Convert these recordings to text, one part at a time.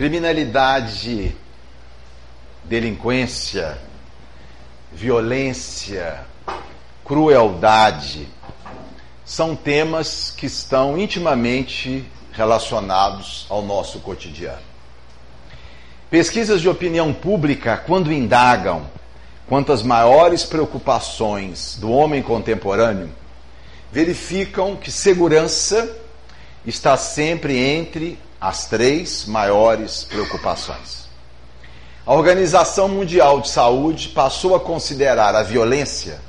Criminalidade, delinquência, violência, crueldade são temas que estão intimamente relacionados ao nosso cotidiano. Pesquisas de opinião pública, quando indagam quanto às maiores preocupações do homem contemporâneo, verificam que segurança está sempre entre as três maiores preocupações. A Organização Mundial de Saúde passou a considerar a violência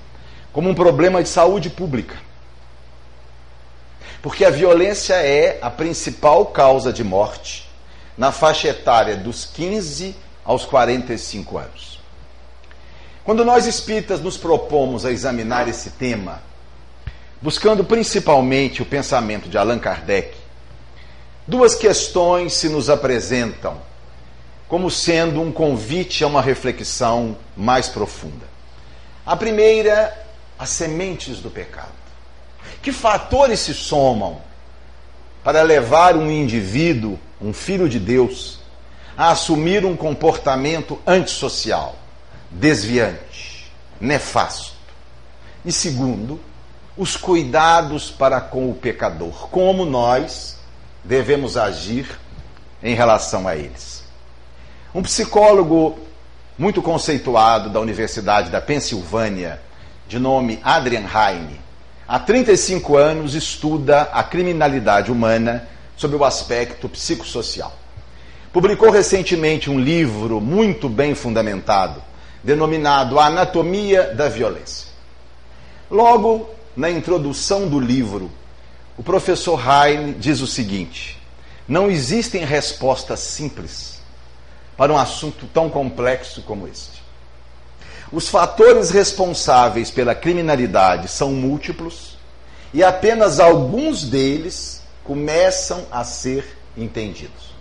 como um problema de saúde pública. Porque a violência é a principal causa de morte na faixa etária dos 15 aos 45 anos. Quando nós espíritas nos propomos a examinar esse tema, buscando principalmente o pensamento de Allan Kardec, duas questões se nos apresentam como sendo um convite a uma reflexão mais profunda. A primeira, as sementes do pecado. Que fatores se somam para levar um indivíduo, um filho de Deus, a assumir um comportamento antissocial, desviante, nefasto? E segundo, os cuidados para com o pecador, como nós devemos agir em relação a eles. Um psicólogo muito conceituado da Universidade da Pensilvânia, de nome Adrian Heine, há 35 anos estuda a criminalidade humana sob o aspecto psicossocial. Publicou recentemente um livro muito bem fundamentado, denominado A Anatomia da Violência. Logo, na introdução do livro, o professor Heine diz o seguinte: não existem respostas simples para um assunto tão complexo como este. Os fatores responsáveis pela criminalidade são múltiplos e apenas alguns deles começam a ser entendidos.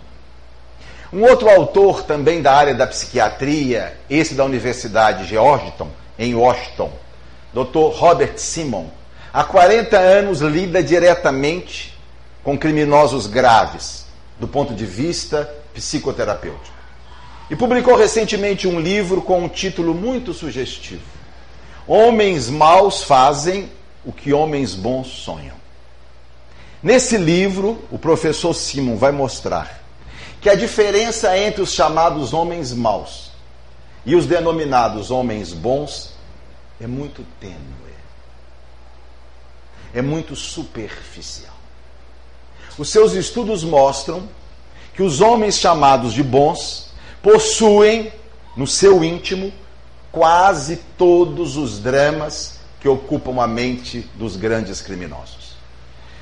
Um outro autor, também da área da psiquiatria, esse da Universidade Georgetown, em Washington, Dr. Robert Simon, há 40 anos lida diretamente com criminosos graves, do ponto de vista psicoterapêutico. E publicou recentemente um livro com um título muito sugestivo: Homens maus fazem o que homens bons sonham. Nesse livro, o professor Simon vai mostrar que a diferença entre os chamados homens maus e os denominados homens bons é muito tênue. É muito superficial. Os seus estudos mostram que os homens chamados de bons possuem no seu íntimo quase todos os dramas que ocupam a mente dos grandes criminosos.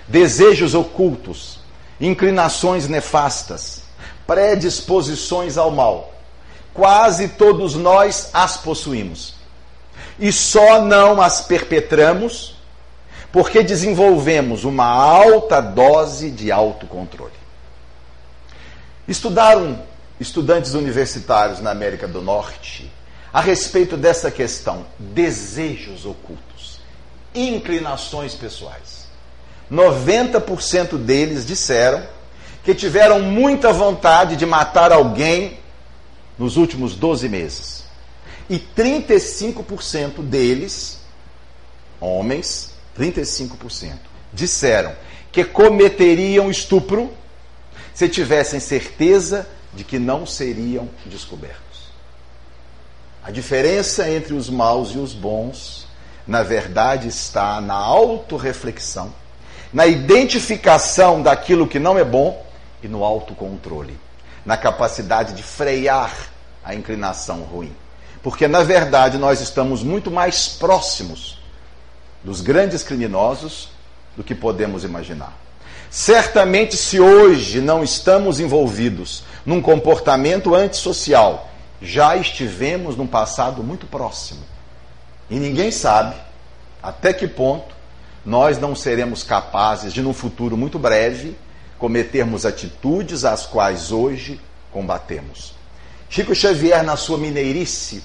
Desejos ocultos, inclinações nefastas, predisposições ao mal. Quase todos nós as possuímos. E só não as perpetramos porque desenvolvemos uma alta dose de autocontrole. Estudaram estudantes universitários na América do Norte a respeito dessa questão: desejos ocultos, inclinações pessoais. 90% deles disseram que tiveram muita vontade de matar alguém nos últimos 12 meses. E 35% deles, homens, 35%, disseram que cometeriam estupro se tivessem certeza de que não seriam descobertos. A diferença entre os maus e os bons, na verdade, está na autorreflexão, na identificação daquilo que não é bom e no autocontrole, na capacidade de frear a inclinação ruim. Porque, na verdade, nós estamos muito mais próximos dos grandes criminosos do que podemos imaginar. Certamente, se hoje não estamos envolvidos num comportamento antissocial, já estivemos num passado muito próximo. E ninguém sabe até que ponto nós não seremos capazes de, num futuro muito breve, cometermos atitudes às quais hoje combatemos. Chico Xavier, na sua mineirice,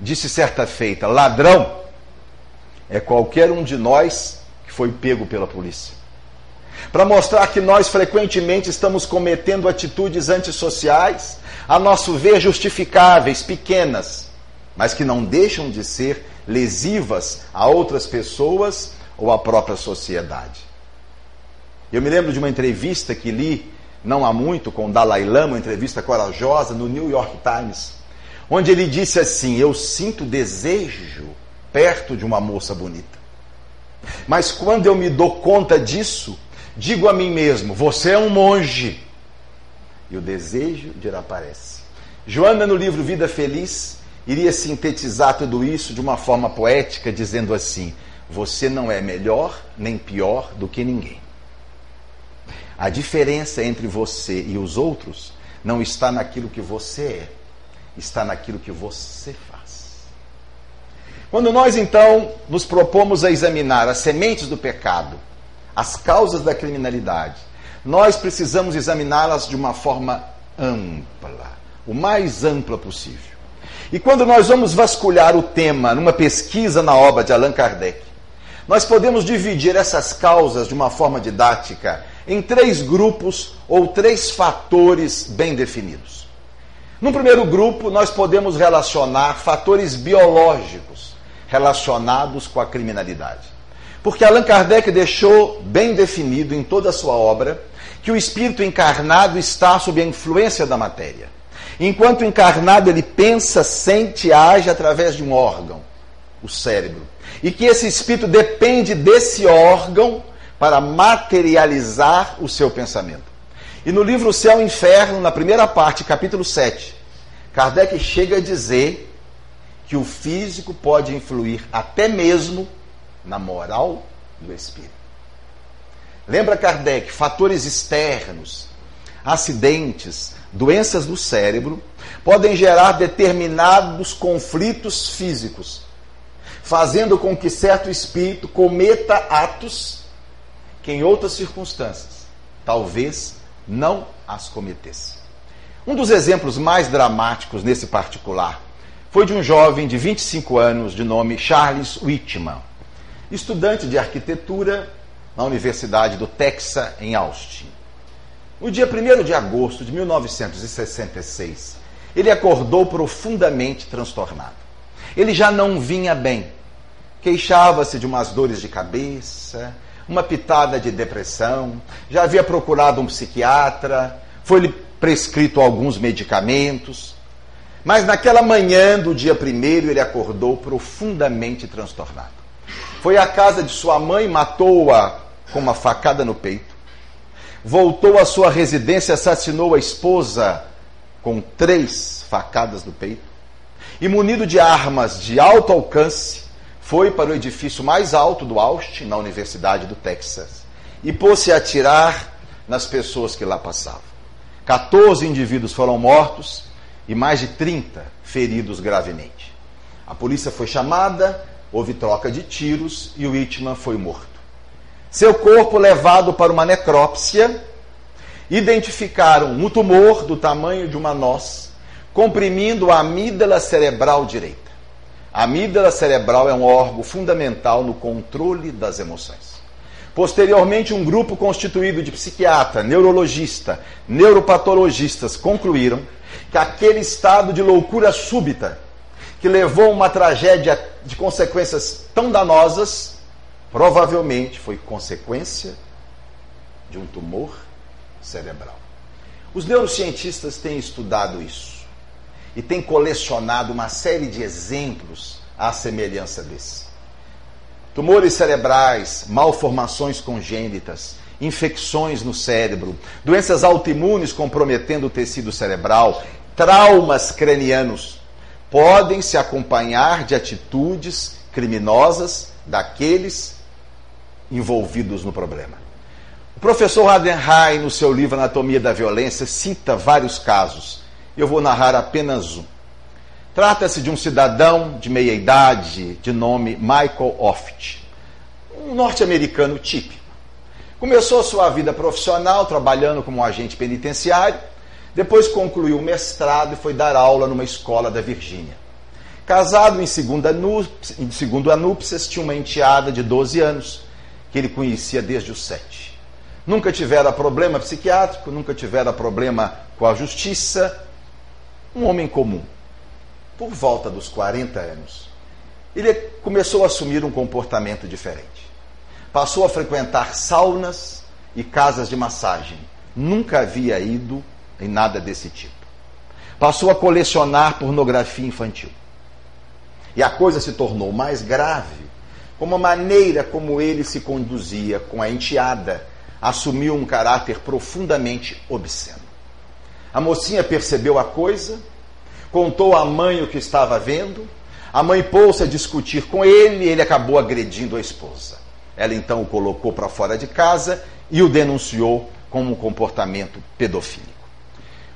disse certa feita: ladrão é qualquer um de nós que foi pego pela polícia. para mostrar que nós frequentemente estamos cometendo atitudes antissociais, a nosso ver justificáveis, pequenas, mas que não deixam de ser lesivas a outras pessoas ou à própria sociedade. Eu me lembro de uma entrevista que li não há muito com o Dalai Lama, uma entrevista corajosa no New York Times, onde ele disse assim: Eu sinto desejo perto de uma moça bonita. Mas quando eu me dou conta disso, digo a mim mesmo: Você é um monge. E o desejo desaparece. Joana, no livro Vida Feliz, iria sintetizar tudo isso de uma forma poética, dizendo assim: Você não é melhor nem pior do que ninguém. A diferença entre você e os outros não está naquilo que você é, está naquilo que você faz. Quando nós então nos propomos a examinar as sementes do pecado, as causas da criminalidade, nós precisamos examiná-las de uma forma ampla, o mais ampla possível. E quando nós vamos vasculhar o tema numa pesquisa na obra de Allan Kardec, nós podemos dividir essas causas de uma forma didática em três grupos ou três fatores bem definidos. No primeiro grupo, nós podemos relacionar fatores biológicos relacionados com a criminalidade. Porque Allan Kardec deixou bem definido em toda a sua obra que o espírito encarnado está sob a influência da matéria. Enquanto encarnado, ele pensa, sente e age através de um órgão, o cérebro. E que esse espírito depende desse órgão para materializar o seu pensamento. E no livro Céu e Inferno, na primeira parte, capítulo 7, Kardec chega a dizer que o físico pode influir até mesmo na moral do espírito. Lembra Kardec, fatores externos, acidentes, doenças do cérebro podem gerar determinados conflitos físicos, fazendo com que certo espírito cometa atos que em outras circunstâncias talvez não as cometesse. Um dos exemplos mais dramáticos nesse particular foi de um jovem de 25 anos de nome Charles Whitman, estudante de arquitetura na Universidade do Texas, em Austin. No dia 1 de agosto de 1966, ele acordou profundamente transtornado. Ele já não vinha bem. Queixava-se de umas dores de cabeça, uma pitada de depressão, já havia procurado um psiquiatra, foi-lhe prescrito alguns medicamentos. Mas naquela manhã do dia primeiro ele acordou profundamente transtornado. Foi à casa de sua mãe, matou-a com uma facada no peito. Voltou à sua residência, assassinou a esposa com três facadas no peito. E munido de armas de alto alcance, foi para o edifício mais alto do Austin, na Universidade do Texas, e pôs-se a atirar nas pessoas que lá passavam. 14 indivíduos foram mortos e mais de 30 feridos gravemente. A polícia foi chamada, houve troca de tiros e o Whitman foi morto. Seu corpo levado para uma necrópsia, identificaram um tumor do tamanho de uma noz, comprimindo a amígdala cerebral direita. A amígdala cerebral é um órgão fundamental no controle das emoções. Posteriormente, um grupo constituído de psiquiatra, neurologista, neuropatologistas concluíram que aquele estado de loucura súbita, que levou uma tragédia de consequências tão danosas, provavelmente foi consequência de um tumor cerebral. Os neurocientistas têm estudado isso e tem colecionado uma série de exemplos à semelhança desse. Tumores cerebrais, malformações congênitas, infecções no cérebro, doenças autoimunes comprometendo o tecido cerebral, traumas cranianos podem se acompanhar de atitudes criminosas daqueles envolvidos no problema. O professor Adenheim, no seu livro Anatomia da Violência, cita vários casos eu vou narrar apenas um. Trata-se de um cidadão de meia idade, de nome Michael Oft, um norte-americano típico. Começou sua vida profissional trabalhando como agente penitenciário, depois concluiu o mestrado e foi dar aula numa escola da Virgínia. Casado em, segunda núpcias, em segundo a núpcias, tinha uma enteada de 12 anos, que ele conhecia desde os sete. nunca tivera problema psiquiátrico, nunca tivera problema com a justiça. Um homem comum. Por volta dos 40 anos, ele começou a assumir um comportamento diferente. Passou a frequentar saunas e casas de massagem. Nunca havia ido em nada desse tipo. Passou a colecionar pornografia infantil. E a coisa se tornou mais grave como a maneira como ele se conduzia com a enteada assumiu um caráter profundamente obsceno. A mocinha percebeu a coisa, contou à mãe o que estava vendo, a mãe pôs-se a discutir com ele e ele acabou agredindo a esposa. Ela então o colocou para fora de casa e o denunciou como um comportamento pedofílico.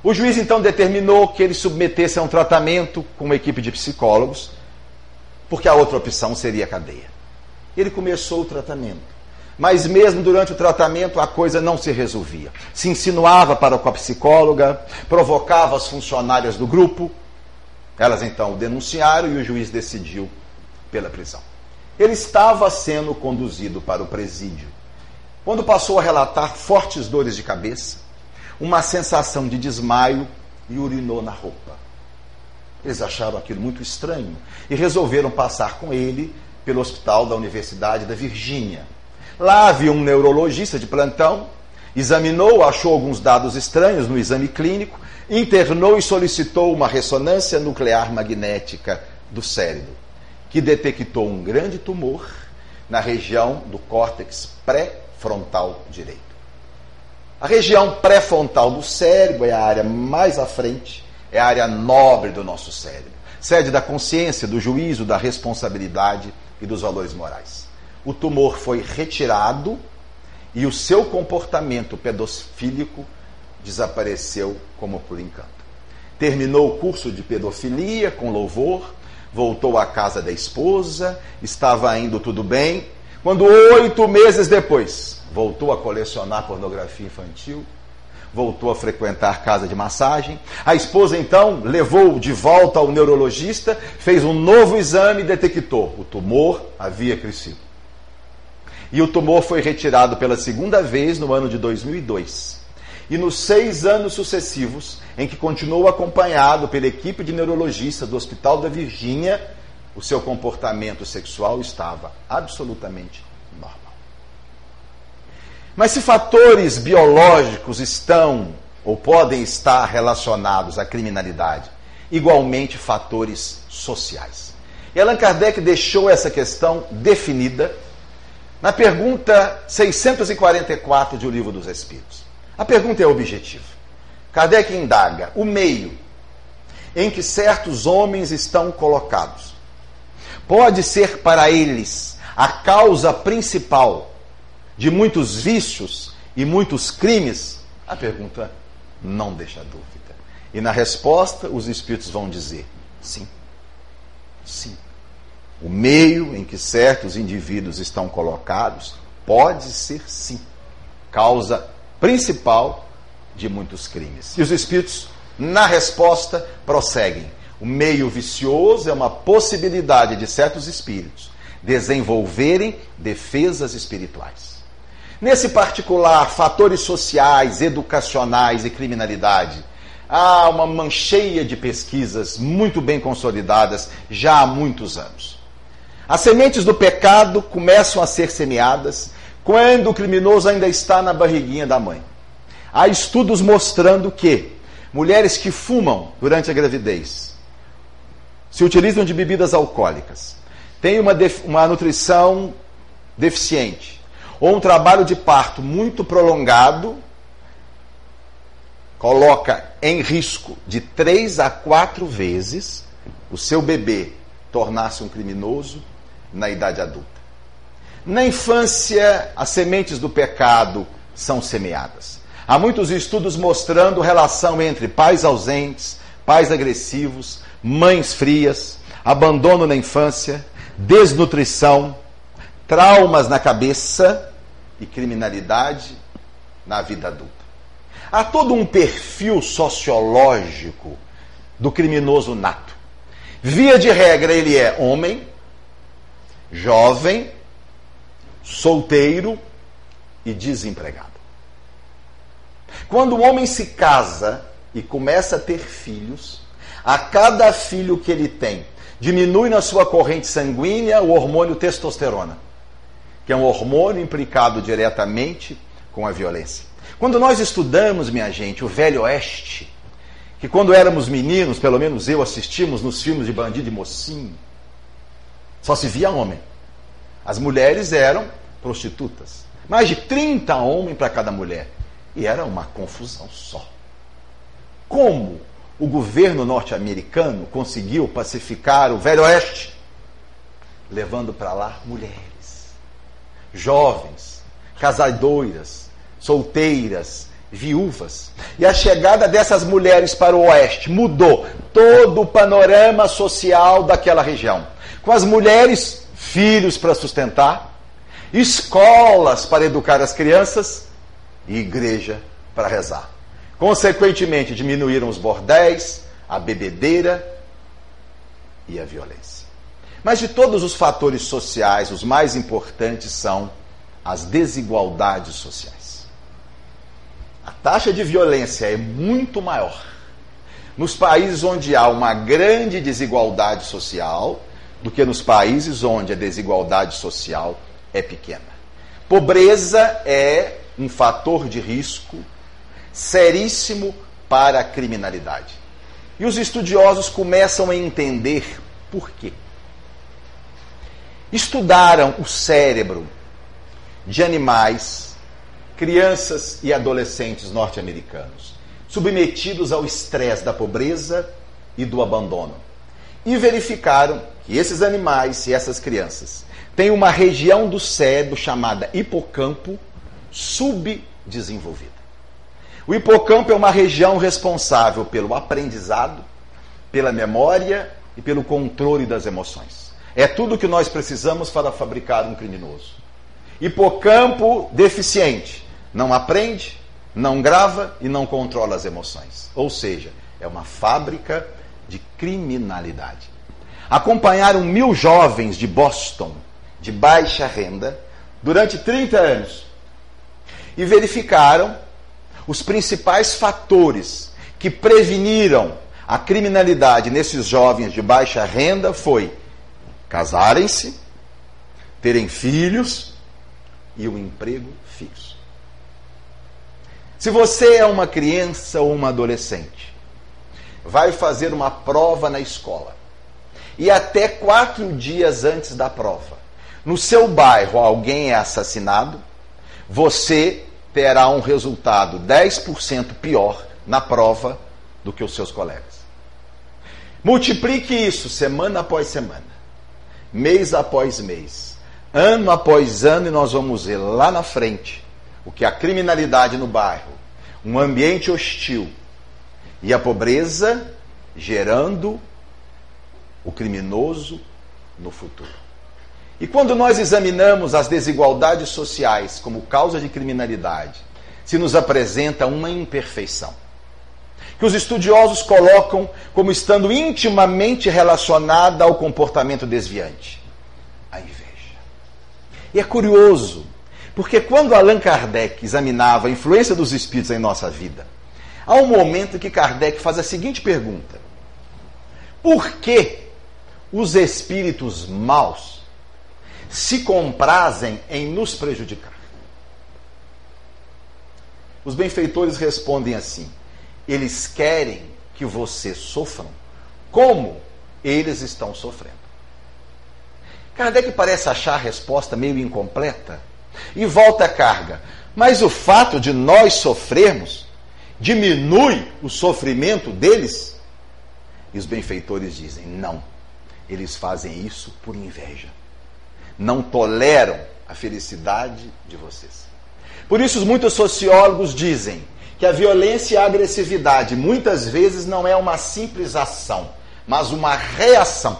O juiz então determinou que ele submetesse a um tratamento com uma equipe de psicólogos, porque a outra opção seria a cadeia. Ele começou o tratamento. Mas mesmo durante o tratamento a coisa não se resolvia. Se insinuava para com a psicóloga, provocava as funcionárias do grupo. Elas então o denunciaram e o juiz decidiu pela prisão. Ele estava sendo conduzido para o presídio. Quando passou a relatar fortes dores de cabeça, uma sensação de desmaio e urinou na roupa. Eles acharam aquilo muito estranho e resolveram passar com ele pelo hospital da Universidade da Virgínia Lá havia um neurologista de plantão, examinou, achou alguns dados estranhos no exame clínico, internou e solicitou uma ressonância nuclear magnética do cérebro, que detectou um grande tumor na região do córtex pré-frontal direito. A região pré-frontal do cérebro é a área mais à frente, é a área nobre do nosso cérebro, sede da consciência, do juízo, da responsabilidade e dos valores morais o tumor foi retirado e o seu comportamento pedofílico desapareceu como por encanto. Terminou o curso de pedofilia com louvor, voltou à casa da esposa, estava indo tudo bem, quando oito meses depois voltou a colecionar pornografia infantil, voltou a frequentar casa de massagem. A esposa então levou de volta ao neurologista, fez um novo exame e detectou: o tumor havia crescido e o tumor foi retirado pela segunda vez no ano de 2002. E nos seis anos sucessivos, em que continuou acompanhado pela equipe de neurologista do Hospital da Virgínia, o seu comportamento sexual estava absolutamente normal. Mas se fatores biológicos estão ou podem estar relacionados à criminalidade, igualmente fatores sociais. E Allan Kardec deixou essa questão definida na pergunta 644 de O Livro dos Espíritos. A pergunta é objetiva. Kardec indaga o meio em que certos homens estão colocados. Pode ser para eles a causa principal de muitos vícios e muitos crimes? A pergunta não deixa dúvida. E na resposta, os espíritos vão dizer: sim. Sim. O meio em que certos indivíduos estão colocados pode ser, sim, causa principal de muitos crimes. E os espíritos, na resposta, prosseguem. O meio vicioso é uma possibilidade de certos espíritos desenvolverem defesas espirituais. Nesse particular, fatores sociais, educacionais e criminalidade, há uma mancheia de pesquisas muito bem consolidadas já há muitos anos. As sementes do pecado começam a ser semeadas quando o criminoso ainda está na barriguinha da mãe. Há estudos mostrando que mulheres que fumam durante a gravidez, se utilizam de bebidas alcoólicas, têm uma, uma nutrição deficiente ou um trabalho de parto muito prolongado, coloca em risco de três a quatro vezes o seu bebê tornar-se um criminoso na idade adulta. Na infância, as sementes do pecado são semeadas. Há muitos estudos mostrando relação entre pais ausentes, pais agressivos, mães frias, abandono na infância, desnutrição, traumas na cabeça e criminalidade na vida adulta. Há todo um perfil sociológico do criminoso nato. Via de regra, ele é homem, jovem, solteiro e desempregado. Quando o homem se casa e começa a ter filhos, a cada filho que ele tem, diminui na sua corrente sanguínea o hormônio testosterona, que é um hormônio implicado diretamente com a violência. Quando nós estudamos, minha gente, o Velho Oeste, que quando éramos meninos, pelo menos eu assistimos nos filmes de bandido e mocinho, só se via homem. As mulheres eram prostitutas. Mais de 30 homens para cada mulher. E era uma confusão só. Como o governo norte-americano conseguiu pacificar o Velho Oeste? Levando para lá mulheres, jovens, casadoiras, solteiras, viúvas. E a chegada dessas mulheres para o oeste mudou todo o panorama social daquela região. Com as mulheres, filhos para sustentar, escolas para educar as crianças e igreja para rezar. Consequentemente, diminuíram os bordéis, a bebedeira e a violência. Mas de todos os fatores sociais, os mais importantes são as desigualdades sociais. A taxa de violência é muito maior nos países onde há uma grande desigualdade social do que nos países onde a desigualdade social é pequena. Pobreza é um fator de risco seríssimo para a criminalidade. E os estudiosos começam a entender por quê. Estudaram o cérebro de animais, crianças e adolescentes norte-americanos, submetidos ao estresse da pobreza e do abandono. E verificaram que esses animais e essas crianças têm uma região do cérebro chamada hipocampo subdesenvolvida. O hipocampo é uma região responsável pelo aprendizado, pela memória e pelo controle das emoções. É tudo que nós precisamos para fabricar um criminoso. Hipocampo deficiente. Não aprende, não grava e não controla as emoções. Ou seja, é uma fábrica de criminalidade. Acompanharam mil jovens de Boston, de baixa renda, durante 30 anos. E verificaram os principais fatores que preveniram a criminalidade nesses jovens de baixa renda foi casarem-se, terem filhos e um emprego fixo. Se você é uma criança ou uma adolescente, vai fazer uma prova na escola e até quatro dias antes da prova, no seu bairro alguém é assassinado, você terá um resultado 10% pior na prova do que os seus colegas. Multiplique isso semana após semana, mês após mês, ano após ano, e nós vamos ver lá na frente o que a criminalidade no bairro, um ambiente hostil e a pobreza gerando o criminoso no futuro. E quando nós examinamos as desigualdades sociais como causa de criminalidade, se nos apresenta uma imperfeição. Que os estudiosos colocam como estando intimamente relacionada ao comportamento desviante a inveja. E é curioso, porque quando Allan Kardec examinava a influência dos espíritos em nossa vida, há um momento que Kardec faz a seguinte pergunta: Por que os espíritos maus se comprazem em nos prejudicar. Os benfeitores respondem assim: eles querem que você sofram como eles estão sofrendo. Kardec parece achar a resposta meio incompleta e volta a carga. Mas o fato de nós sofrermos diminui o sofrimento deles? E os benfeitores dizem: não, eles fazem isso por inveja não toleram a felicidade de vocês. Por isso, muitos sociólogos dizem que a violência e a agressividade muitas vezes não é uma simples ação, mas uma reação,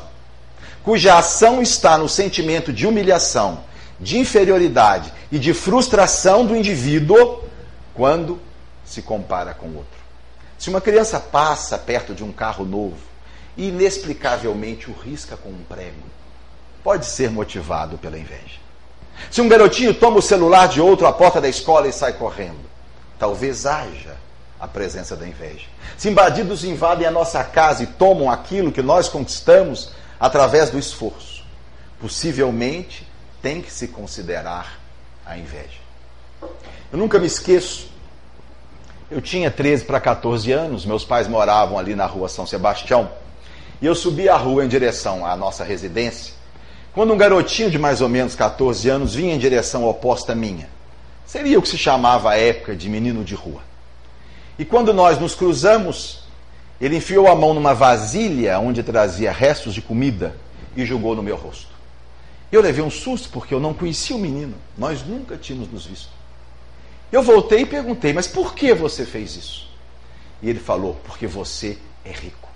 cuja ação está no sentimento de humilhação, de inferioridade e de frustração do indivíduo quando se compara com outro. Se uma criança passa perto de um carro novo e inexplicavelmente o risca com um prego, pode ser motivado pela inveja. Se um garotinho toma o celular de outro à porta da escola e sai correndo, talvez haja a presença da inveja. Se bandidos invadem a nossa casa e tomam aquilo que nós conquistamos através do esforço, possivelmente tem que se considerar a inveja. Eu nunca me esqueço. Eu tinha 13 para 14 anos, meus pais moravam ali na rua São Sebastião, e eu subi a rua em direção à nossa residência, quando um garotinho de mais ou menos 14 anos vinha em direção oposta à minha. Seria o que se chamava à época de menino de rua. E quando nós nos cruzamos, ele enfiou a mão numa vasilha onde trazia restos de comida e jogou no meu rosto. Eu levei um susto porque eu não conhecia o menino, nós nunca tínhamos nos visto. Eu voltei e perguntei: Mas por que você fez isso? E ele falou: Porque você é rico.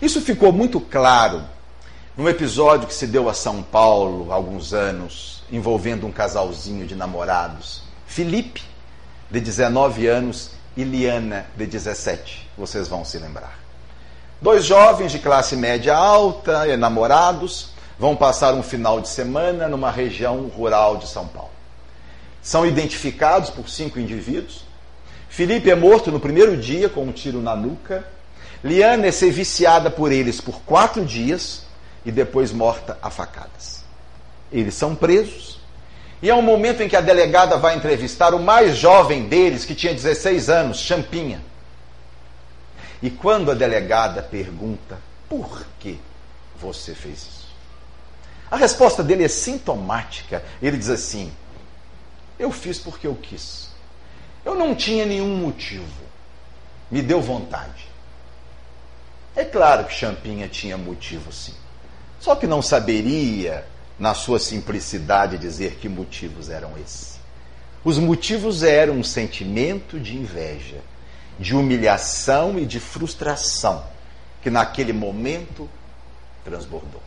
Isso ficou muito claro num episódio que se deu a São Paulo há alguns anos, envolvendo um casalzinho de namorados, Felipe, de 19 anos, e Liana, de 17. Vocês vão se lembrar. Dois jovens de classe média alta, enamorados, vão passar um final de semana numa região rural de São Paulo. São identificados por cinco indivíduos. Felipe é morto no primeiro dia com um tiro na nuca. Liana é ser viciada por eles por quatro dias e depois morta a facadas. Eles são presos. E é um momento em que a delegada vai entrevistar o mais jovem deles, que tinha 16 anos, Champinha. E quando a delegada pergunta por que você fez isso? A resposta dele é sintomática. Ele diz assim: Eu fiz porque eu quis. Eu não tinha nenhum motivo. Me deu vontade. É claro que Champinha tinha motivo, sim. Só que não saberia, na sua simplicidade, dizer que motivos eram esses. Os motivos eram um sentimento de inveja, de humilhação e de frustração que naquele momento transbordou.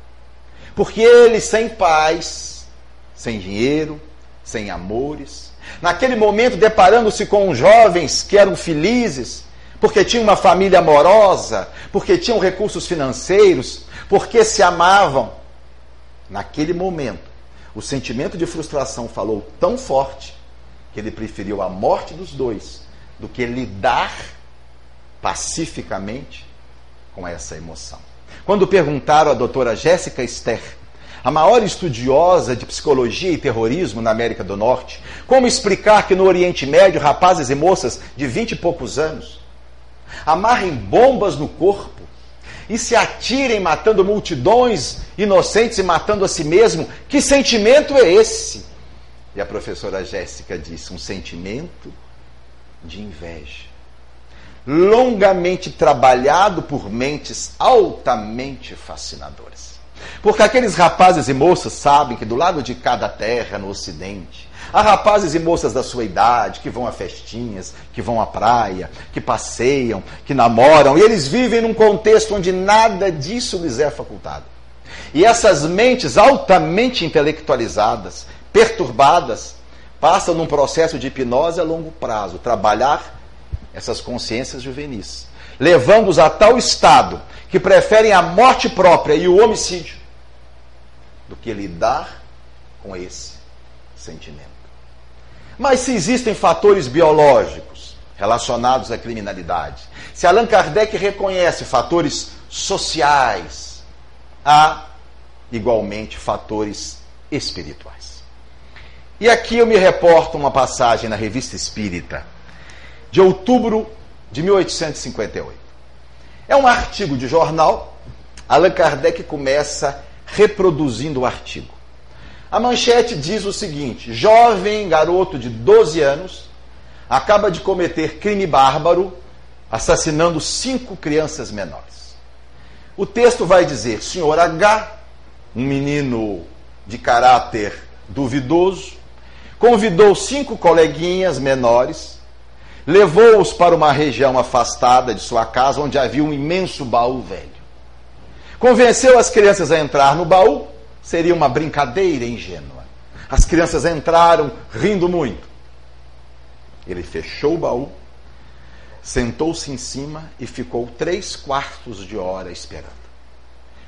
Porque ele, sem paz, sem dinheiro, sem amores, naquele momento deparando-se com jovens que eram felizes, porque tinham uma família amorosa, porque tinham recursos financeiros, porque se amavam, naquele momento, o sentimento de frustração falou tão forte que ele preferiu a morte dos dois do que lidar pacificamente com essa emoção. Quando perguntaram à doutora Jéssica Ster, a maior estudiosa de psicologia e terrorismo na América do Norte, como explicar que no Oriente Médio rapazes e moças de vinte e poucos anos amarrem bombas no corpo e se atirem matando multidões inocentes e matando a si mesmo? Que sentimento é esse? E a professora Jéssica disse: um sentimento de inveja longamente trabalhado por mentes altamente fascinadoras. Porque aqueles rapazes e moças sabem que do lado de cada terra no ocidente, há rapazes e moças da sua idade que vão a festinhas, que vão à praia, que passeiam, que namoram, e eles vivem num contexto onde nada disso lhes é facultado. E essas mentes altamente intelectualizadas, perturbadas, passam num processo de hipnose a longo prazo, trabalhar essas consciências juvenis, levando-os a tal estado que preferem a morte própria e o homicídio do que lidar com esse sentimento. Mas se existem fatores biológicos relacionados à criminalidade, se Allan Kardec reconhece fatores sociais, há igualmente fatores espirituais. E aqui eu me reporto uma passagem na Revista Espírita, de outubro de 1858. É um artigo de jornal. Allan Kardec começa reproduzindo o artigo. A manchete diz o seguinte: jovem garoto de 12 anos acaba de cometer crime bárbaro, assassinando cinco crianças menores. O texto vai dizer: senhor H, um menino de caráter duvidoso, convidou cinco coleguinhas menores levou-os para uma região afastada de sua casa, onde havia um imenso baú velho. Convenceu as crianças a entrar no baú, seria uma brincadeira ingênua. As crianças entraram rindo muito. Ele fechou o baú, sentou-se em cima e ficou três quartos de hora esperando.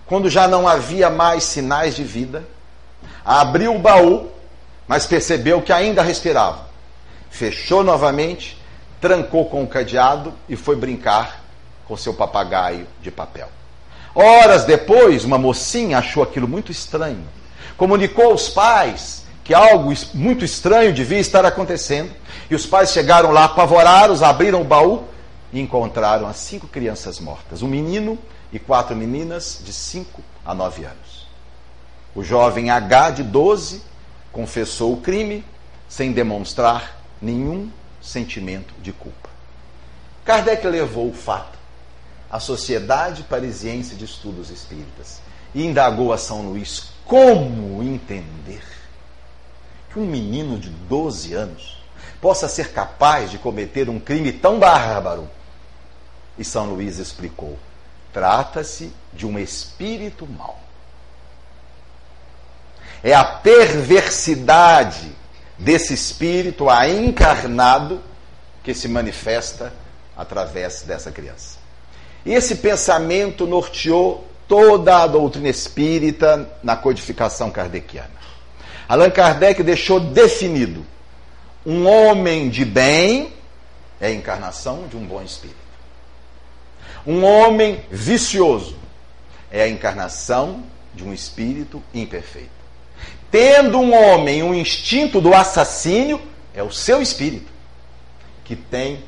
Quando já não havia mais sinais de vida, abriu o baú, mas percebeu que ainda respirava fechou novamente, trancou com o cadeado e foi brincar com seu papagaio de papel. Horas depois, uma mocinha achou aquilo muito estranho. Comunicou aos pais que algo muito estranho devia estar acontecendo. E os pais chegaram lá apavorados, abriram o baú e encontraram as cinco crianças mortas: um menino e quatro meninas de 5 a 9 anos. O jovem H, de 12, confessou o crime sem demonstrar nenhum sentimento de culpa. Kardec levou o fato à Sociedade Parisiense de Estudos Espíritas e indagou a São Luís como entender que um menino de 12 anos possa ser capaz de cometer um crime tão bárbaro. E São Luís explicou: trata-se de um espírito mau. É a perversidade desse espírito a encarnado que se manifesta através dessa criança. Esse pensamento norteou toda a doutrina espírita na codificação kardeciana. Allan Kardec deixou definido: um homem de bem é a encarnação de um bom espírito. Um homem vicioso é a encarnação de um espírito imperfeito. Tendo um homem um instinto do assassínio, é o seu espírito que tem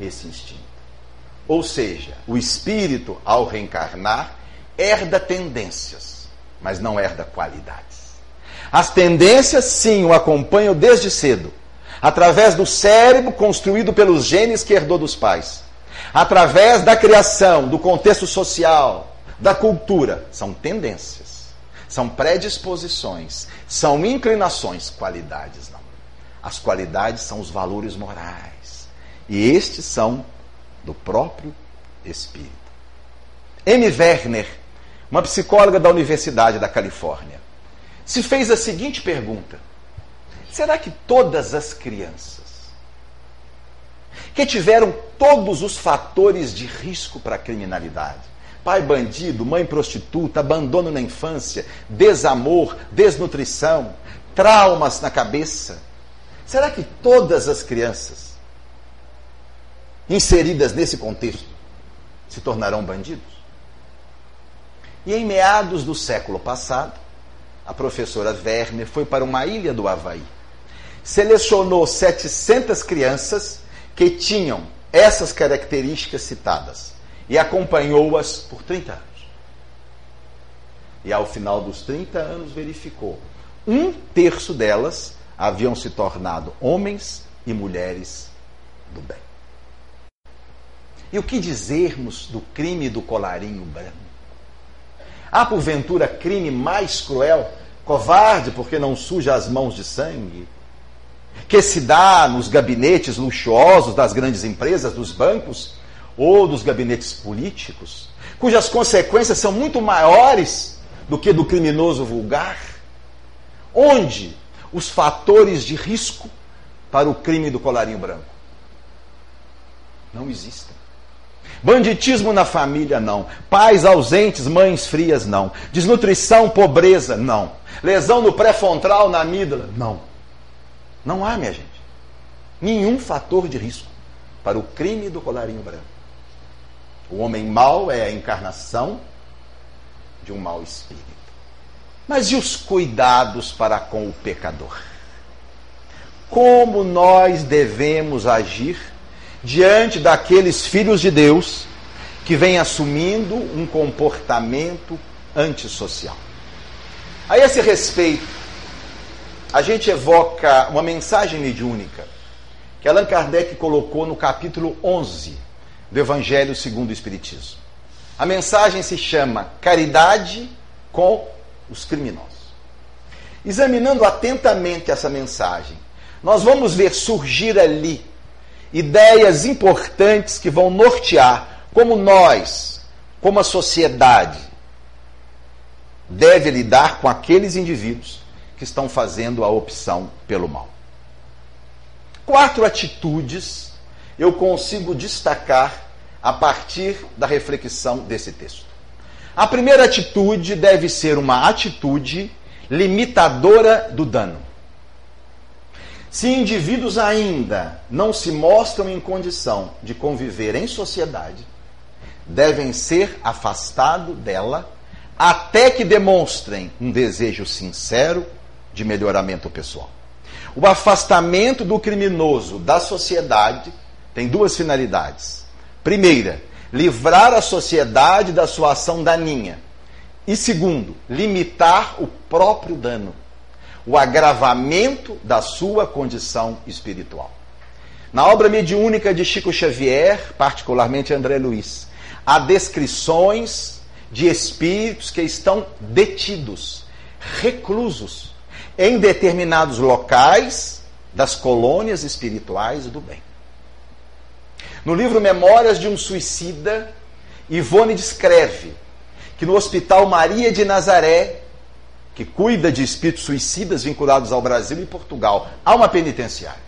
esse instinto. Ou seja, o espírito, ao reencarnar, herda tendências, mas não herda qualidades. As tendências, sim, o acompanham desde cedo, através do cérebro construído pelos genes que herdou dos pais, através da criação, do contexto social, da cultura. São tendências, são predisposições, são inclinações, qualidades não. As qualidades são os valores morais, e estes são do próprio espírito. M. Werner uma psicóloga da Universidade da Califórnia, se fez a seguinte pergunta: será que todas as crianças que tiveram todos os fatores de risco para a criminalidade, pai bandido, mãe prostituta, abandono na infância, desamor, desnutrição, traumas na cabeça, será que todas as crianças inseridas nesse contexto se tornarão bandidos? E em meados do século passado, a professora Werner foi para uma ilha do Havaí. Selecionou 700 crianças que tinham essas características citadas e acompanhou-as por 30 anos. E ao final dos 30 anos verificou um terço delas haviam se tornado homens e mulheres do bem. E o que dizermos do crime do colarinho branco? Há porventura crime mais cruel, covarde porque não suja as mãos de sangue, que se dá nos gabinetes luxuosos das grandes empresas, dos bancos ou dos gabinetes políticos, cujas consequências são muito maiores do que do criminoso vulgar? Onde os fatores de risco para o crime do colarinho branco? Não existem. Banditismo na família, não. Pais ausentes, mães frias, não. Desnutrição, pobreza, não. Lesão no pré-frontal, na amígdala, não. Não há, minha gente, nenhum fator de risco para o crime do colarinho branco. O homem mau é a encarnação de um mau espírito. Mas e os cuidados para com o pecador? Como nós devemos agir diante daqueles filhos de Deus que vêm assumindo um comportamento antissocial. A esse respeito, a gente evoca uma mensagem mediúnica que Allan Kardec colocou no capítulo 11 do Evangelho segundo o Espiritismo. A mensagem se chama Caridade com os criminosos. Examinando atentamente essa mensagem, nós vamos ver surgir ali ideias importantes que vão nortear como nós, como a sociedade, deve lidar com aqueles indivíduos que estão fazendo a opção pelo mal. Quatro atitudes eu consigo destacar a partir da reflexão desse texto. A primeira atitude deve ser uma atitude limitadora do dano. Se indivíduos ainda não se mostram em condição de conviver em sociedade, devem ser afastados dela até que demonstrem um desejo sincero de melhoramento pessoal. O afastamento do criminoso da sociedade tem duas finalidades. Primeira, livrar a sociedade da sua ação daninha. E segundo, limitar o próprio dano, o agravamento da sua condição espiritual. Na obra mediúnica de Chico Xavier, particularmente André Luiz, há descrições de espíritos que estão detidos, reclusos, em determinados locais das colônias espirituais do bem. No livro Memórias de um Suicida, Ivone descreve que no Hospital Maria de Nazaré, que cuida de espíritos suicidas vinculados ao Brasil e Portugal, há uma penitenciária.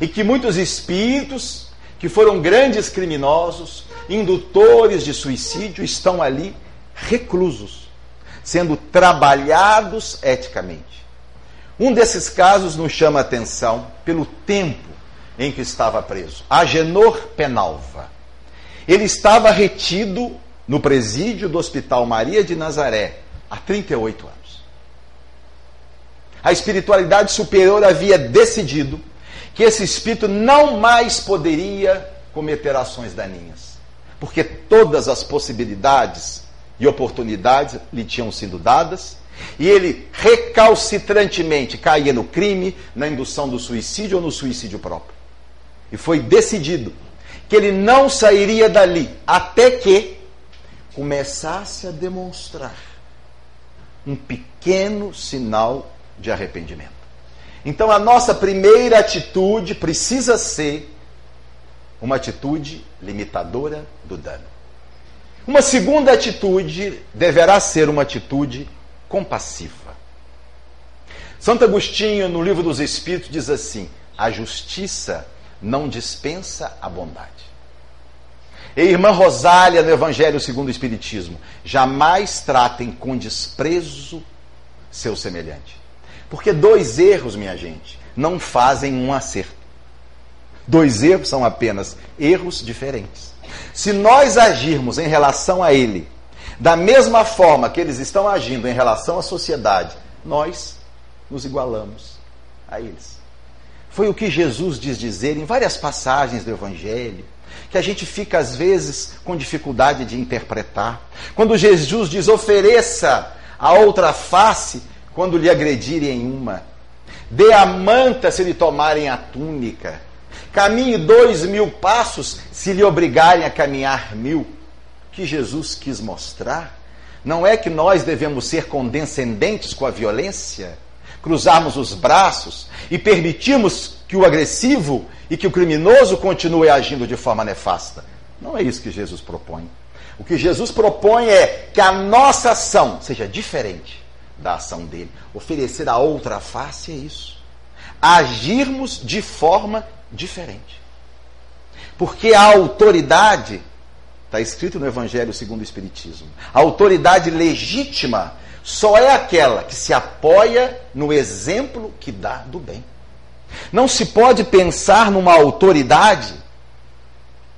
E que muitos espíritos que foram grandes criminosos, indutores de suicídio, estão ali reclusos, sendo trabalhados eticamente. Um desses casos nos chama a atenção pelo tempo em que estava preso. Agenor Penalva. Ele estava retido no presídio do Hospital Maria de Nazaré há 38 anos. A espiritualidade superior havia decidido que esse espírito não mais poderia cometer ações daninhas, porque todas as possibilidades e oportunidades lhe tinham sido dadas e ele recalcitrantemente caía no crime, na indução do suicídio ou no suicídio próprio. E foi decidido que ele não sairia dali até que começasse a demonstrar um pequeno sinal de arrependimento. Então a nossa primeira atitude precisa ser uma atitude limitadora do dano. Uma segunda atitude deverá ser uma atitude compassiva. Santo Agostinho, no Livro dos Espíritos, diz assim: a justiça não dispensa a bondade. E irmã Rosália, no Evangelho segundo o Espiritismo, jamais tratem com desprezo seu semelhante. Porque dois erros, minha gente, não fazem um acerto. Dois erros são apenas erros diferentes. Se nós agirmos em relação a ele da mesma forma que eles estão agindo em relação à sociedade, nós nos igualamos a eles. Foi o que Jesus diz dizer em várias passagens do Evangelho, que a gente fica às vezes com dificuldade de interpretar. Quando Jesus diz: ofereça a outra face quando lhe agredirem uma, dê a manta se lhe tomarem a túnica, caminhe dois mil passos se lhe obrigarem a caminhar mil. Que Jesus quis mostrar não é que nós devemos ser condescendentes com a violência, cruzarmos os braços e permitirmos que o agressivo e que o criminoso continue agindo de forma nefasta. Não é isso que Jesus propõe. O que Jesus propõe é que a nossa ação seja diferente da ação dele. Oferecer a outra face é isso. Agirmos de forma diferente. Porque a autoridade Está escrito no Evangelho segundo o Espiritismo. A autoridade legítima só é aquela que se apoia no exemplo que dá do bem. Não se pode pensar numa autoridade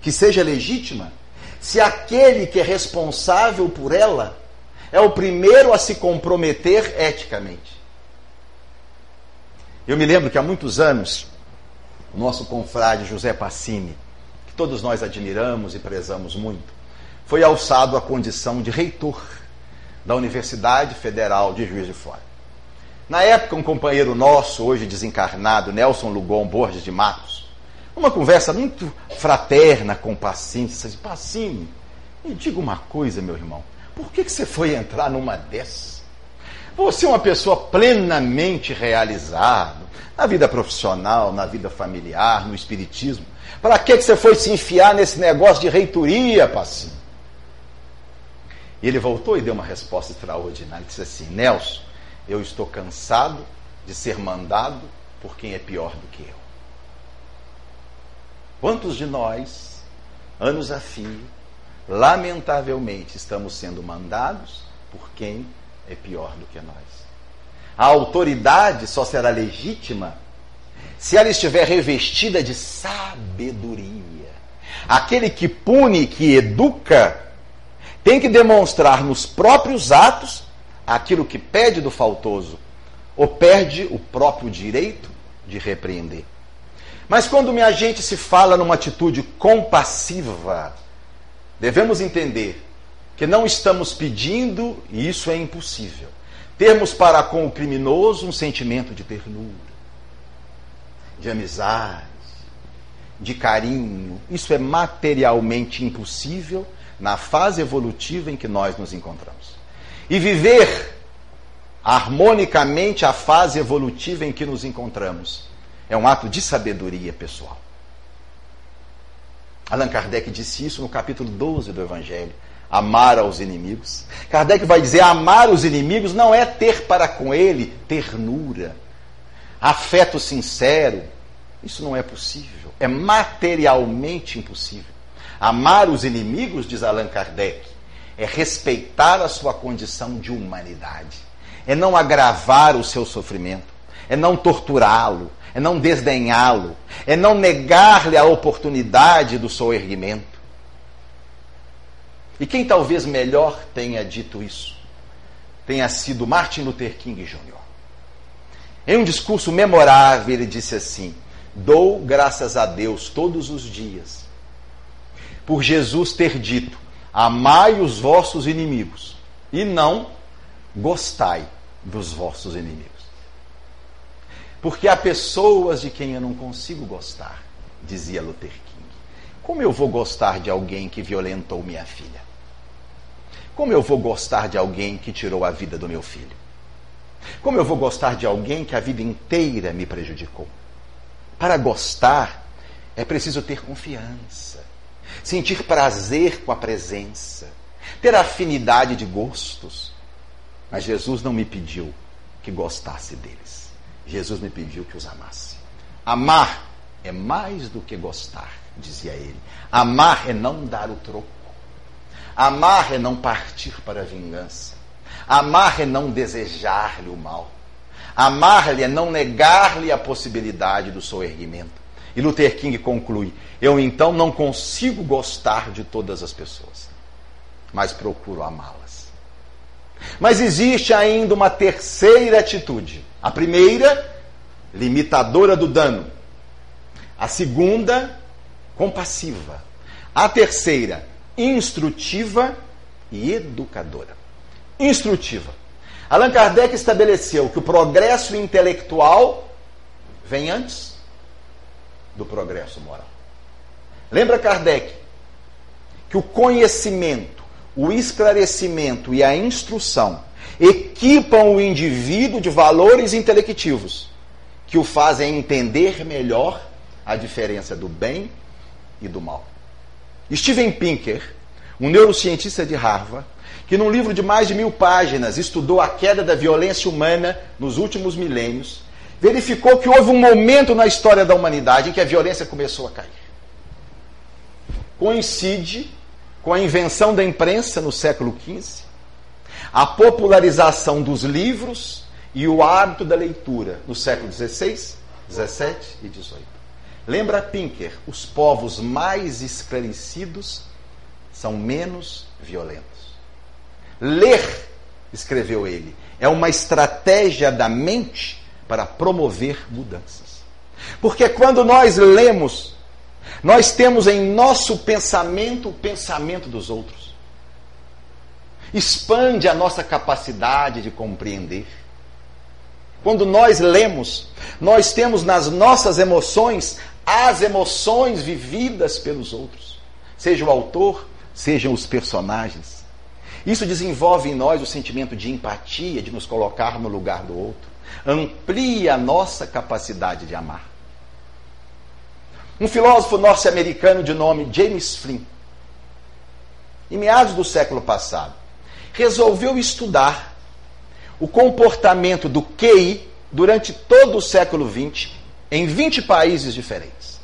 que seja legítima se aquele que é responsável por ela é o primeiro a se comprometer eticamente. Eu me lembro que há muitos anos, o nosso confrade José Passini, que todos nós admiramos e prezamos muito, foi alçado à condição de reitor da Universidade Federal de Juiz de Fora. Na época, um companheiro nosso, hoje desencarnado, Nelson Lugon Borges de Matos, uma conversa muito fraterna com o Pacini, disse assim, Pacini, me diga uma coisa, meu irmão, por que, que você foi entrar numa dessas? Você é uma pessoa plenamente realizada na vida profissional, na vida familiar, no espiritismo. Para que, que você foi se enfiar nesse negócio de reitoria, Passinho? E ele voltou e deu uma resposta extraordinária. Ele disse assim: Nelson, eu estou cansado de ser mandado por quem é pior do que eu. Quantos de nós, anos a fio, lamentavelmente estamos sendo mandados por quem é pior do que nós? A autoridade só será legítima se ela estiver revestida de sabedoria. Aquele que pune, que educa, tem que demonstrar nos próprios atos aquilo que pede do faltoso, ou perde o próprio direito de repreender. Mas quando minha gente se fala numa atitude compassiva, devemos entender que não estamos pedindo, e isso é impossível, termos para com o criminoso um sentimento de ternura, de amizade, de carinho. Isso é materialmente impossível na fase evolutiva em que nós nos encontramos. E viver harmonicamente a fase evolutiva em que nos encontramos é um ato de sabedoria pessoal. Allan Kardec disse isso no capítulo 12 do Evangelho. Amar aos inimigos. Kardec vai dizer: amar os inimigos não é ter para com ele ternura, afeto sincero. Isso não é possível. É materialmente impossível. Amar os inimigos, diz Allan Kardec, é respeitar a sua condição de humanidade, é não agravar o seu sofrimento, é não torturá-lo, é não desdenhá-lo, é não negar-lhe a oportunidade do seu erguimento. E quem talvez melhor tenha dito isso tenha sido Martin Luther King Jr. Em um discurso memorável, ele disse assim: Dou graças a Deus todos os dias por Jesus ter dito: Amai os vossos inimigos e não gostai dos vossos inimigos. Porque há pessoas de quem eu não consigo gostar, dizia Luther King. Como eu vou gostar de alguém que violentou minha filha? Como eu vou gostar de alguém que tirou a vida do meu filho? Como eu vou gostar de alguém que a vida inteira me prejudicou? Para gostar, é preciso ter confiança sentir prazer com a presença, ter afinidade de gostos. Mas Jesus não me pediu que gostasse deles. Jesus me pediu que os amasse. Amar é mais do que gostar, dizia ele. Amar é não dar o troco. Amar é não partir para a vingança. Amar é não desejar-lhe o mal. Amar-lhe é não negar-lhe a possibilidade do seu erguimento. E Luther King conclui: Eu então não consigo gostar de todas as pessoas, mas procuro amá-las. Mas existe ainda uma terceira atitude. A primeira, limitadora do dano. A segunda, compassiva. A terceira, instrutiva e educadora. Instrutiva. Allan Kardec estabeleceu que o progresso intelectual vem antes do progresso moral. Lembra Kardec que o conhecimento, o esclarecimento e a instrução equipam o indivíduo de valores intelectivos que o fazem entender melhor a diferença do bem e do mal. Steven Pinker, um neurocientista de Harvard, que num livro de mais de mil páginas estudou a queda da violência humana nos últimos milênios, verificou que houve um momento na história da humanidade em que a violência começou a cair. Coincide com a invenção da imprensa no século XV, a popularização dos livros e o hábito da leitura no século XVI, XVII e XVIII. Lembra Pinker, os povos mais esclarecidos são menos violentos. Ler, escreveu ele, é uma estratégia da mente para promover mudanças. Porque quando nós lemos, nós temos em nosso pensamento o pensamento dos outros. Expande a nossa capacidade de compreender. Quando nós lemos, nós temos nas nossas emoções as emoções vividas pelos outros, seja o autor, sejam os personagens. Isso desenvolve em nós o sentimento de empatia, de nos colocar no lugar do outro amplia a nossa capacidade de amar. Um filósofo norte-americano de nome James Flynn, em meados do século passado, resolveu estudar o comportamento do QI durante todo o século XX em 20 países diferentes.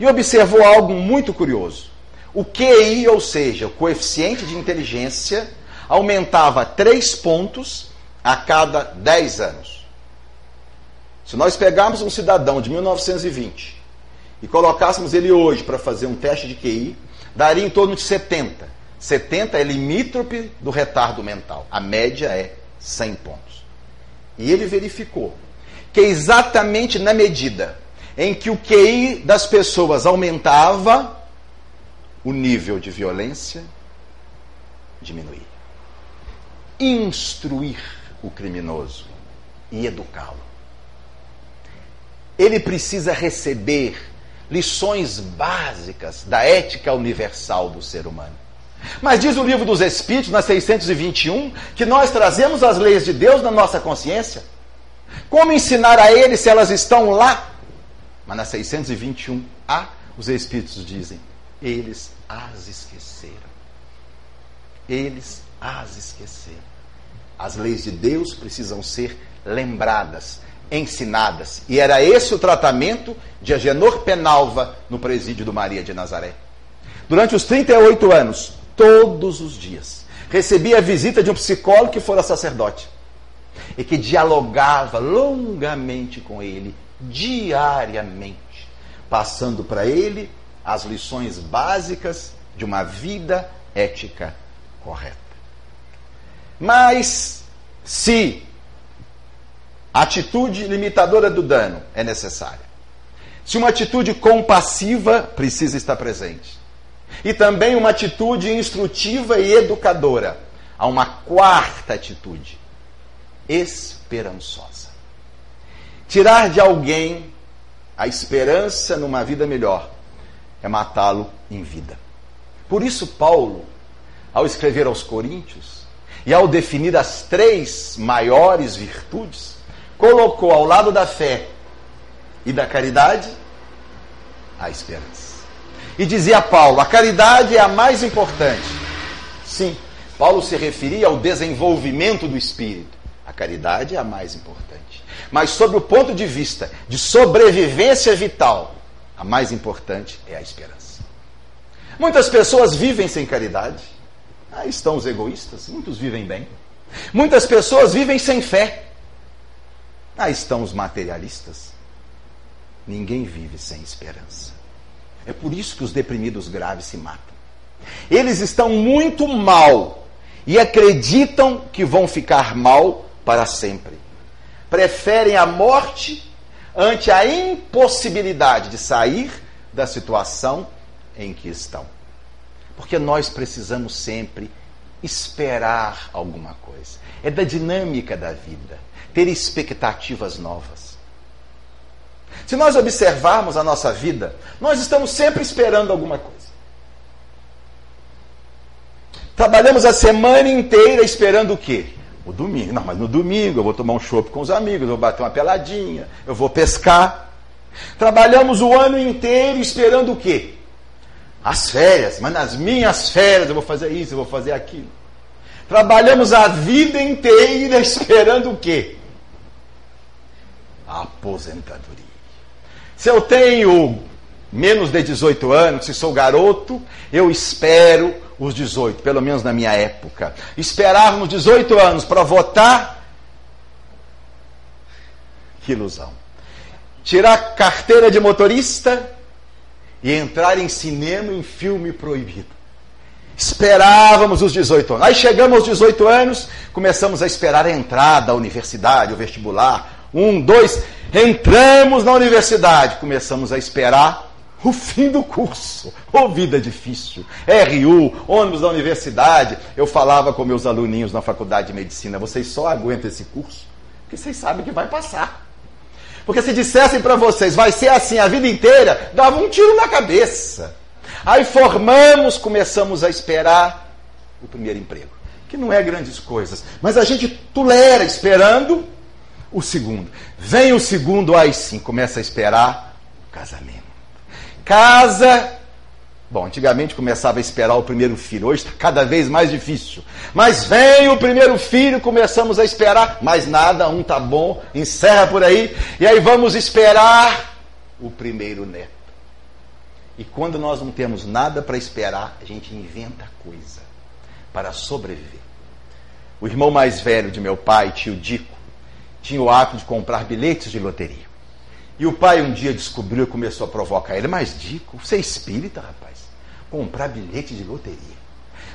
E observou algo muito curioso. O QI, ou seja, o coeficiente de inteligência, aumentava 3 pontos a cada 10 anos. Se nós pegarmos um cidadão de 1920 e colocássemos ele hoje para fazer um teste de QI, daria em torno de 70. 70 é limítrope do retardo mental. A média é 100 pontos. E ele verificou que exatamente na medida em que o QI das pessoas aumentava, o nível de violência diminuía. Instruir o criminoso e educá-lo. Ele precisa receber lições básicas da ética universal do ser humano. Mas diz o livro dos Espíritos, na 621, que nós trazemos as leis de Deus na nossa consciência. Como ensinar a eles se elas estão lá? Mas na 621A, os Espíritos dizem: eles as esqueceram. Eles as esqueceram. As leis de Deus precisam ser lembradas, ensinadas. E era esse o tratamento de Agenor Penalva no presídio do Maria de Nazaré. Durante os 38 anos, todos os dias, recebia a visita de um psicólogo que fora sacerdote e que dialogava longamente com ele, diariamente, passando para ele as lições básicas de uma vida ética correta. Mas, se a atitude limitadora do dano é necessária, se uma atitude compassiva precisa estar presente, e também uma atitude instrutiva e educadora, há uma quarta atitude, esperançosa. Tirar de alguém a esperança numa vida melhor é matá-lo em vida. Por isso, Paulo, ao escrever aos Coríntios e ao definir as três maiores virtudes, colocou ao lado da fé e da caridade a esperança. E dizia Paulo: a caridade é a mais importante. Sim, Paulo se referia ao desenvolvimento do espírito. A caridade é a mais importante. Mas, sob o ponto de vista de sobrevivência vital, a mais importante é a esperança. Muitas pessoas vivem sem caridade. Aí estão os egoístas, muitos vivem bem. Muitas pessoas vivem sem fé. Aí estão os materialistas. Ninguém vive sem esperança. É por isso que os deprimidos graves se matam. Eles estão muito mal e acreditam que vão ficar mal para sempre. Preferem a morte ante a impossibilidade de sair da situação em que estão. Porque nós precisamos sempre esperar alguma coisa. É da dinâmica da vida, ter expectativas novas. Se nós observarmos a nossa vida, nós estamos sempre esperando alguma coisa. Trabalhamos a semana inteira esperando o quê? O domingo. Não, mas no domingo eu vou tomar um chopp com os amigos, eu vou bater uma peladinha, eu vou pescar. Trabalhamos o ano inteiro esperando o quê? As férias, mas nas minhas férias eu vou fazer isso, eu vou fazer aquilo. Trabalhamos a vida inteira esperando o quê? A aposentadoria. Se eu tenho menos de 18 anos, se sou garoto, eu espero os 18, pelo menos na minha época. Esperávamos 18 anos para votar. Que ilusão. Tirar carteira de motorista e entrar em cinema em filme proibido. Esperávamos os 18 anos. Aí chegamos aos 18 anos, começamos a esperar a entrada à universidade, o vestibular. Um, dois, entramos na universidade, começamos a esperar o fim do curso. Ô vida difícil. RU, ônibus da universidade. Eu falava com meus aluninhos na faculdade de medicina: vocês só aguentam esse curso porque vocês sabem que vai passar. Porque se dissessem para vocês, vai ser assim a vida inteira, dava um tiro na cabeça. Aí formamos, começamos a esperar o primeiro emprego, que não é grandes coisas, mas a gente tolera esperando o segundo. Vem o segundo, aí sim, começa a esperar o casamento. Casa. Bom, antigamente começava a esperar o primeiro filho, hoje está cada vez mais difícil. Mas vem o primeiro filho, começamos a esperar, mas nada, um tá bom, encerra por aí, e aí vamos esperar o primeiro neto. E quando nós não temos nada para esperar, a gente inventa coisa para sobreviver. O irmão mais velho de meu pai, tio Dico, tinha o hábito de comprar bilhetes de loteria. E o pai um dia descobriu e começou a provocar ele. Mas, Dico, você é espírita, rapaz? Comprar bilhete de loteria.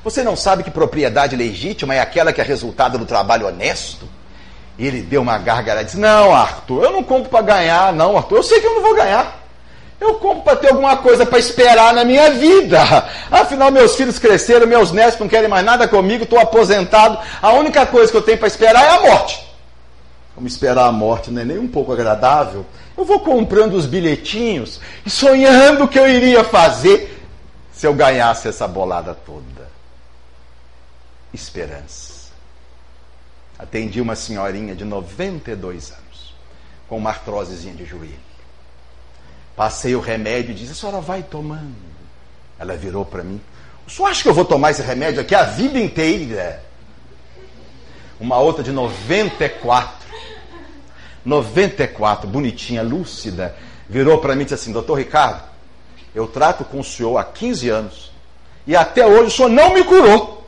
Você não sabe que propriedade legítima é aquela que é resultado do trabalho honesto? E ele deu uma gargalhada e disse: Não, Arthur, eu não compro para ganhar, não, Arthur. Eu sei que eu não vou ganhar. Eu compro para ter alguma coisa para esperar na minha vida. Afinal, meus filhos cresceram, meus netos não querem mais nada comigo, estou aposentado. A única coisa que eu tenho para esperar é a morte. Como esperar a morte não é nem um pouco agradável, eu vou comprando os bilhetinhos e sonhando o que eu iria fazer se eu ganhasse essa bolada toda. Esperança. Atendi uma senhorinha de 92 anos, com uma artrosezinha de joelho. Passei o remédio e disse: A senhora vai tomando. Ela virou para mim: O senhor acha que eu vou tomar esse remédio aqui a vida inteira? Uma outra de 94. 94, bonitinha, lúcida, virou para mim e disse assim: Doutor Ricardo, eu trato com o senhor há 15 anos e até hoje o senhor não me curou.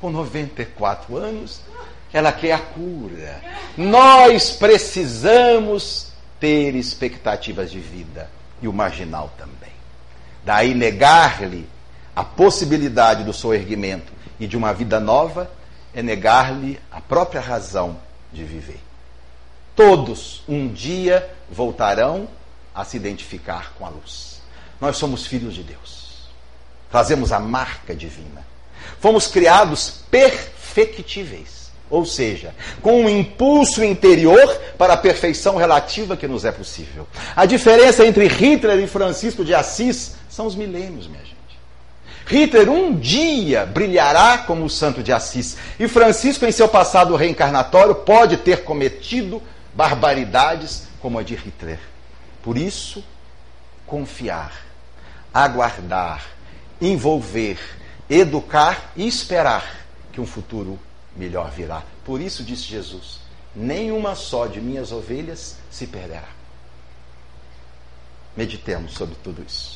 Com 94 anos, ela quer a cura. Nós precisamos ter expectativas de vida e o marginal também. Daí negar-lhe a possibilidade do seu erguimento e de uma vida nova é negar-lhe a própria razão de viver. Todos um dia voltarão a se identificar com a luz. Nós somos filhos de Deus. Trazemos a marca divina. Fomos criados perfectíveis ou seja, com um impulso interior para a perfeição relativa que nos é possível. A diferença entre Hitler e Francisco de Assis são os milênios, minha gente. Hitler um dia brilhará como o santo de Assis, e Francisco, em seu passado reencarnatório, pode ter cometido barbaridades como a de Hitler. Por isso, confiar, aguardar, envolver, educar e esperar que um futuro melhor virá. Por isso disse Jesus: nenhuma só de minhas ovelhas se perderá. Meditemos sobre tudo isso.